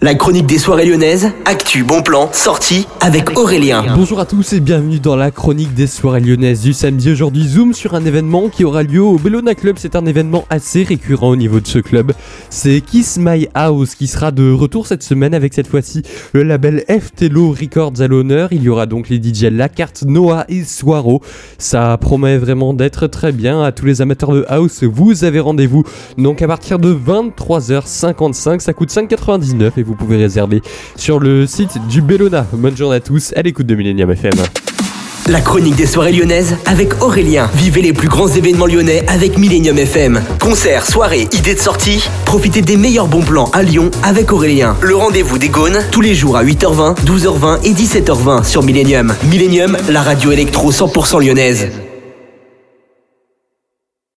La chronique des soirées lyonnaises, actu, bon plan, sortie avec Aurélien. Bonjour à tous et bienvenue dans la chronique des soirées lyonnaises du samedi. Aujourd'hui, zoom sur un événement qui aura lieu au Bellona Club. C'est un événement assez récurrent au niveau de ce club. C'est Kiss My House qui sera de retour cette semaine avec cette fois-ci le label FTLO Records à l'honneur. Il y aura donc les DJ Lacarte, Noah et Swaro. Ça promet vraiment d'être très bien à tous les amateurs de house. Vous avez rendez-vous donc à partir de 23h55. Ça coûte 5,99 et vous pouvez réserver sur le site du Bellona. Bonne journée à tous, à l'écoute de Millennium FM. La chronique des soirées lyonnaises avec Aurélien. Vivez les plus grands événements lyonnais avec Millennium FM. Concerts, soirées, idées de sortie. Profitez des meilleurs bons plans à Lyon avec Aurélien. Le rendez-vous des Gaunes tous les jours à 8h20, 12h20 et 17h20 sur Millennium. Millennium, la radio électro 100% lyonnaise.